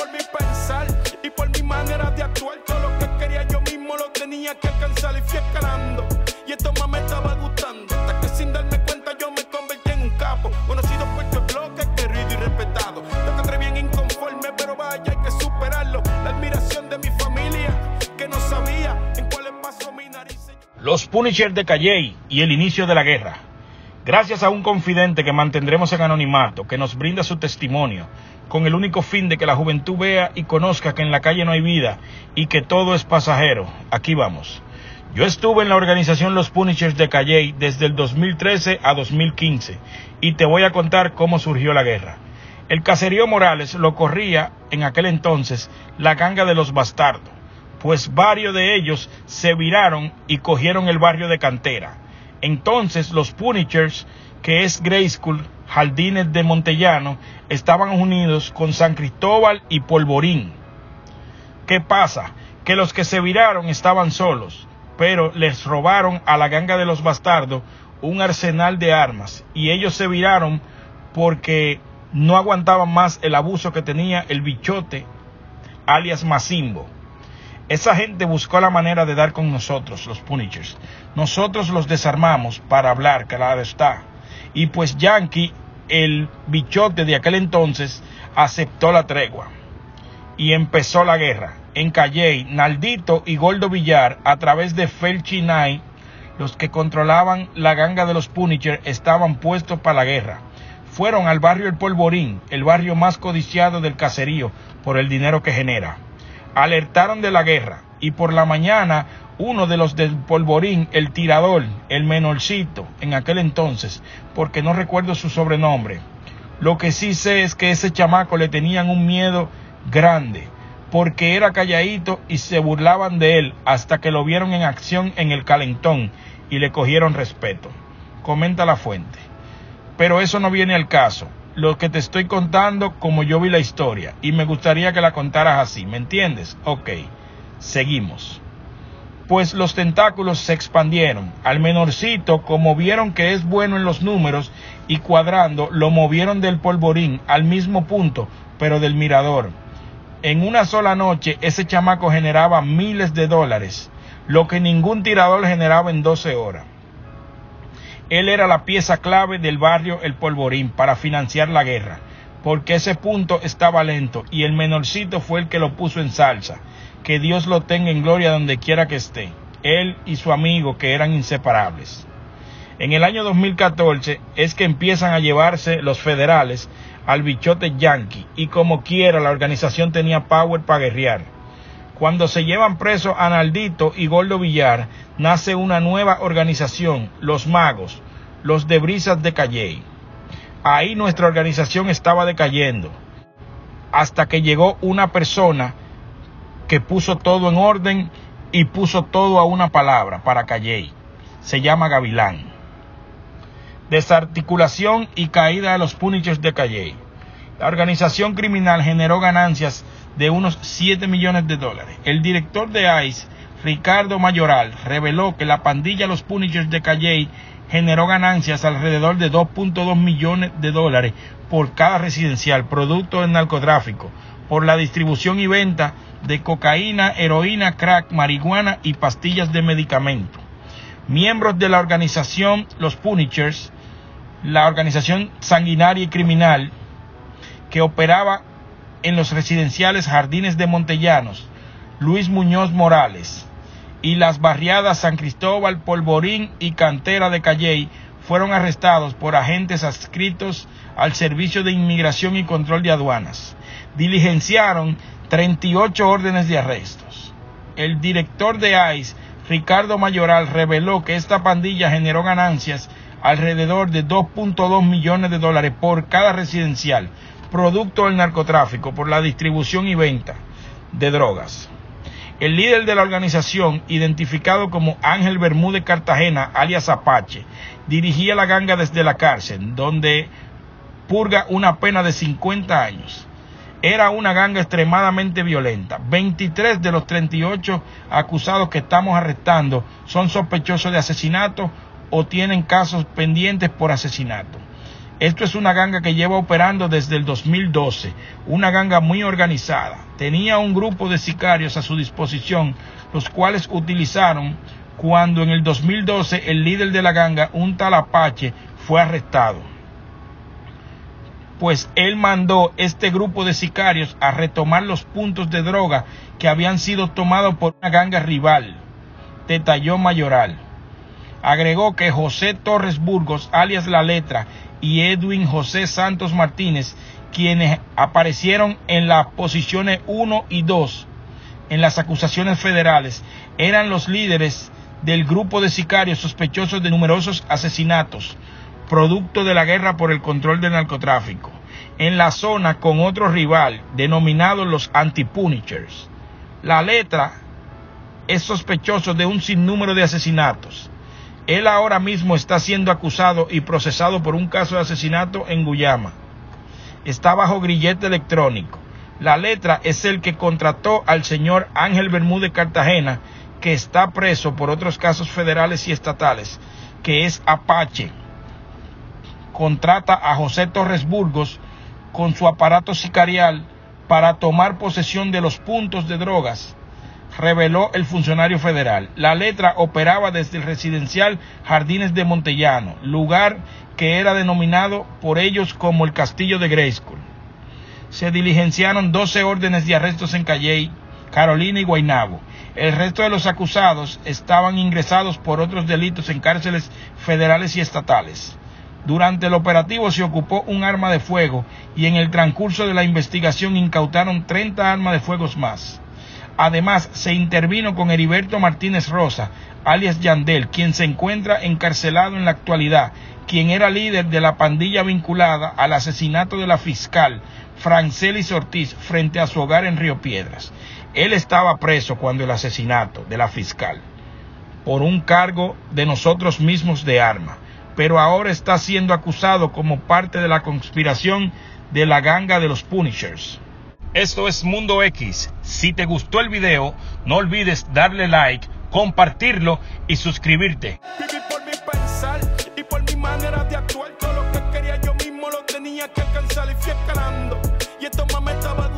por mi pensar y por mi manera de actuar. Todo lo que quería yo mismo lo tenía que alcanzar y fui escalando. Y esto más me estaba gustando. Hasta que sin darme cuenta yo me convertí en un capo. Conocido por tu bloque, querido y respetado. Yo te bien inconforme, pero vaya, hay que superarlo. La admiración de mi familia, que no sabía en cuáles pasos mi nariz. Los Punishers de Calley y el inicio de la guerra. Gracias a un confidente que mantendremos en anonimato, que nos brinda su testimonio, con el único fin de que la juventud vea y conozca que en la calle no hay vida y que todo es pasajero. Aquí vamos. Yo estuve en la organización Los Punishers de Calley desde el 2013 a 2015 y te voy a contar cómo surgió la guerra. El caserío Morales lo corría en aquel entonces la ganga de los bastardos, pues varios de ellos se viraron y cogieron el barrio de Cantera entonces los Punishers, que es Grey School, Jardines de Montellano, estaban unidos con San Cristóbal y Polvorín. ¿Qué pasa? Que los que se viraron estaban solos, pero les robaron a la ganga de los bastardos un arsenal de armas y ellos se viraron porque no aguantaban más el abuso que tenía el bichote alias Macimbo. Esa gente buscó la manera de dar con nosotros, los Punishers. Nosotros los desarmamos para hablar, claro está. Y pues Yankee, el bichote de aquel entonces, aceptó la tregua. Y empezó la guerra. En Calley, Naldito y Goldo Villar, a través de Felchinay, los que controlaban la ganga de los Punishers, estaban puestos para la guerra. Fueron al barrio El Polvorín, el barrio más codiciado del caserío, por el dinero que genera alertaron de la guerra y por la mañana uno de los del polvorín, el tirador, el menorcito en aquel entonces, porque no recuerdo su sobrenombre. Lo que sí sé es que ese chamaco le tenían un miedo grande, porque era calladito y se burlaban de él hasta que lo vieron en acción en el calentón y le cogieron respeto. Comenta la fuente. Pero eso no viene al caso lo que te estoy contando como yo vi la historia y me gustaría que la contaras así, ¿me entiendes? Ok, seguimos. Pues los tentáculos se expandieron. Al menorcito, como vieron que es bueno en los números y cuadrando, lo movieron del polvorín al mismo punto, pero del mirador. En una sola noche ese chamaco generaba miles de dólares, lo que ningún tirador generaba en 12 horas. Él era la pieza clave del barrio El Polvorín para financiar la guerra, porque ese punto estaba lento y el menorcito fue el que lo puso en salsa. Que Dios lo tenga en gloria donde quiera que esté, él y su amigo que eran inseparables. En el año 2014 es que empiezan a llevarse los federales al bichote yankee y como quiera la organización tenía power para guerrear. Cuando se llevan presos a Naldito y Gordo Villar, nace una nueva organización, los Magos, los de Brisas de Calley. Ahí nuestra organización estaba decayendo, hasta que llegó una persona que puso todo en orden y puso todo a una palabra para Calley. Se llama Gavilán. Desarticulación y caída de los Punishers de Calley. La organización criminal generó ganancias de unos 7 millones de dólares. El director de ICE, Ricardo Mayoral, reveló que la pandilla Los Punishers de Calley generó ganancias alrededor de 2.2 millones de dólares por cada residencial, producto del narcotráfico, por la distribución y venta de cocaína, heroína, crack, marihuana y pastillas de medicamento. Miembros de la organización Los Punishers, la organización sanguinaria y criminal que operaba en los residenciales Jardines de Montellanos, Luis Muñoz Morales y las barriadas San Cristóbal, Polvorín y Cantera de Calley fueron arrestados por agentes adscritos al Servicio de Inmigración y Control de Aduanas. Diligenciaron 38 órdenes de arrestos. El director de ICE, Ricardo Mayoral, reveló que esta pandilla generó ganancias alrededor de 2.2 millones de dólares por cada residencial, producto del narcotráfico por la distribución y venta de drogas. El líder de la organización, identificado como Ángel Bermúdez Cartagena, alias Apache, dirigía la ganga desde la cárcel, donde purga una pena de 50 años. Era una ganga extremadamente violenta. 23 de los 38 acusados que estamos arrestando son sospechosos de asesinato o tienen casos pendientes por asesinato. Esto es una ganga que lleva operando desde el 2012, una ganga muy organizada. Tenía un grupo de sicarios a su disposición, los cuales utilizaron cuando en el 2012 el líder de la ganga, un tal Apache, fue arrestado. Pues él mandó este grupo de sicarios a retomar los puntos de droga que habían sido tomados por una ganga rival, detalló Mayoral. Agregó que José Torres Burgos, alias La Letra, y Edwin José Santos Martínez, quienes aparecieron en las posiciones 1 y 2 en las acusaciones federales, eran los líderes del grupo de sicarios sospechosos de numerosos asesinatos, producto de la guerra por el control del narcotráfico, en la zona con otro rival denominado los anti-punishers. La letra es sospechoso de un sinnúmero de asesinatos. Él ahora mismo está siendo acusado y procesado por un caso de asesinato en Guyama. Está bajo grillete electrónico. La letra es el que contrató al señor Ángel Bermúdez Cartagena, que está preso por otros casos federales y estatales, que es Apache. Contrata a José Torres Burgos con su aparato sicarial para tomar posesión de los puntos de drogas reveló el funcionario federal. La letra operaba desde el residencial Jardines de Montellano, lugar que era denominado por ellos como el Castillo de Grayskull. Se diligenciaron 12 órdenes de arrestos en Calley, Carolina y Guaynabo. El resto de los acusados estaban ingresados por otros delitos en cárceles federales y estatales. Durante el operativo se ocupó un arma de fuego y en el transcurso de la investigación incautaron 30 armas de fuego más. Además, se intervino con Heriberto Martínez Rosa, alias Yandel, quien se encuentra encarcelado en la actualidad, quien era líder de la pandilla vinculada al asesinato de la fiscal Francelis Ortiz frente a su hogar en Río Piedras. Él estaba preso cuando el asesinato de la fiscal por un cargo de nosotros mismos de arma, pero ahora está siendo acusado como parte de la conspiración de la ganga de los Punishers. Esto es Mundo X. Si te gustó el video, no olvides darle like, compartirlo y suscribirte. Vivir por mi pensar y por mi manera de actuar. Todo lo que quería yo mismo lo tenía que alcanzar y fui escalando. Y esto más me estaba